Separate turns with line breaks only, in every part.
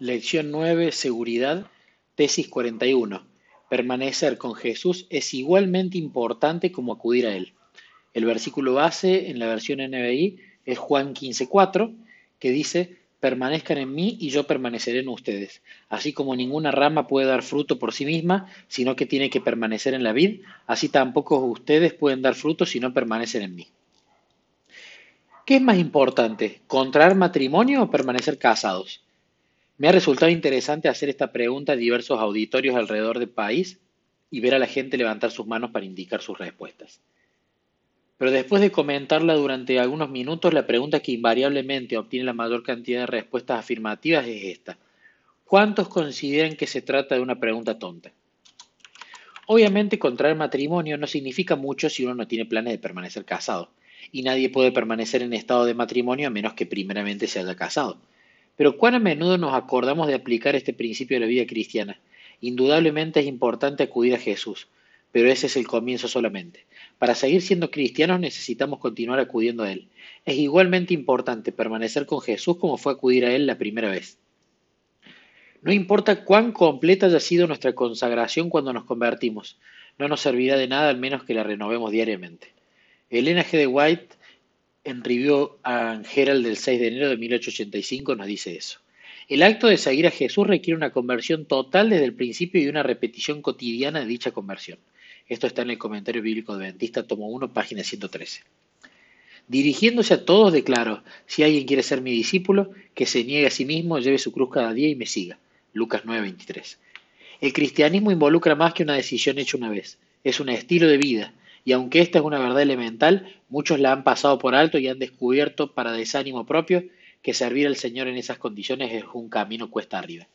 Lección 9. Seguridad. Tesis 41. Permanecer con Jesús es igualmente importante como acudir a Él. El versículo base en la versión NBI es Juan 15.4, que dice, permanezcan en mí y yo permaneceré en ustedes. Así como ninguna rama puede dar fruto por sí misma, sino que tiene que permanecer en la vid, así tampoco ustedes pueden dar fruto si no permanecen en mí. ¿Qué es más importante, contraer matrimonio o permanecer casados? Me ha resultado interesante hacer esta pregunta a diversos auditorios alrededor del país y ver a la gente levantar sus manos para indicar sus respuestas. Pero después de comentarla durante algunos minutos, la pregunta que invariablemente obtiene la mayor cantidad de respuestas afirmativas es esta. ¿Cuántos consideran que se trata de una pregunta tonta? Obviamente, contraer matrimonio no significa mucho si uno no tiene planes de permanecer casado, y nadie puede permanecer en estado de matrimonio a menos que primeramente se haya casado. Pero cuán a menudo nos acordamos de aplicar este principio de la vida cristiana. Indudablemente es importante acudir a Jesús, pero ese es el comienzo solamente. Para seguir siendo cristianos necesitamos continuar acudiendo a Él. Es igualmente importante permanecer con Jesús como fue acudir a Él la primera vez. No importa cuán completa haya sido nuestra consagración cuando nos convertimos, no nos servirá de nada al menos que la renovemos diariamente. Elena G. de White en Review del 6 de enero de 1885 nos dice eso. El acto de seguir a Jesús requiere una conversión total desde el principio y una repetición cotidiana de dicha conversión. Esto está en el comentario bíblico adventista, tomo 1, página 113. Dirigiéndose a todos declaró, si alguien quiere ser mi discípulo, que se niegue a sí mismo, lleve su cruz cada día y me siga. Lucas 9, 23. El cristianismo involucra más que una decisión hecha una vez, es un estilo de vida, y aunque esta es una verdad elemental, muchos la han pasado por alto y han descubierto para desánimo propio que servir al Señor en esas condiciones es un camino cuesta arriba.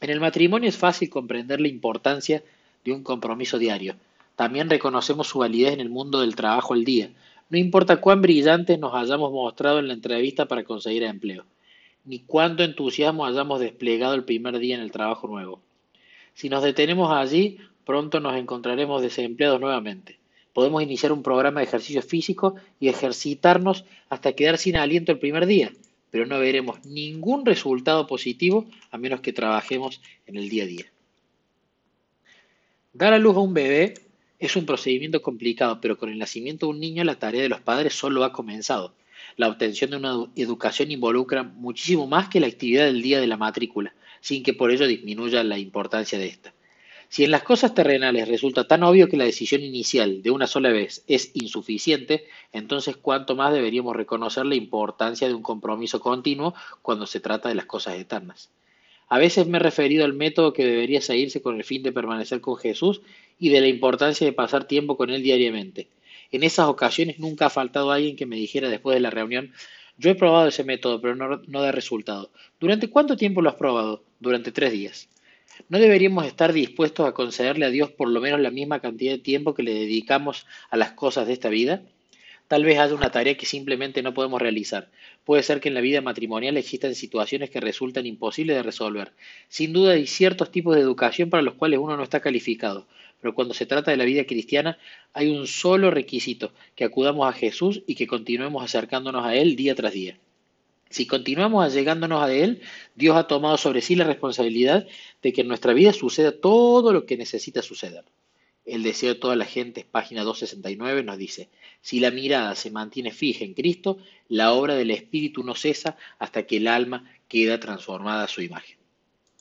En el matrimonio es fácil comprender la importancia de un compromiso diario. También reconocemos su validez en el mundo del trabajo al día. No importa cuán brillantes nos hayamos mostrado en la entrevista para conseguir empleo, ni cuánto entusiasmo hayamos desplegado el primer día en el trabajo nuevo. Si nos detenemos allí, Pronto nos encontraremos desempleados nuevamente. Podemos iniciar un programa de ejercicio físico y ejercitarnos hasta quedar sin aliento el primer día, pero no veremos ningún resultado positivo a menos que trabajemos en el día a día. Dar a luz a un bebé es un procedimiento complicado, pero con el nacimiento de un niño la tarea de los padres solo ha comenzado. La obtención de una educación involucra muchísimo más que la actividad del día de la matrícula, sin que por ello disminuya la importancia de esta. Si en las cosas terrenales resulta tan obvio que la decisión inicial de una sola vez es insuficiente, entonces cuánto más deberíamos reconocer la importancia de un compromiso continuo cuando se trata de las cosas eternas. A veces me he referido al método que debería seguirse con el fin de permanecer con Jesús y de la importancia de pasar tiempo con Él diariamente. En esas ocasiones nunca ha faltado alguien que me dijera después de la reunión, yo he probado ese método, pero no, no da resultado. ¿Durante cuánto tiempo lo has probado? Durante tres días. ¿No deberíamos estar dispuestos a concederle a Dios por lo menos la misma cantidad de tiempo que le dedicamos a las cosas de esta vida? Tal vez haya una tarea que simplemente no podemos realizar. Puede ser que en la vida matrimonial existan situaciones que resultan imposibles de resolver. Sin duda hay ciertos tipos de educación para los cuales uno no está calificado, pero cuando se trata de la vida cristiana hay un solo requisito, que acudamos a Jesús y que continuemos acercándonos a Él día tras día. Si continuamos allegándonos a Él, Dios ha tomado sobre sí la responsabilidad de que en nuestra vida suceda todo lo que necesita suceder. El deseo de toda la gente, página 269, nos dice, si la mirada se mantiene fija en Cristo, la obra del Espíritu no cesa hasta que el alma queda transformada a su imagen.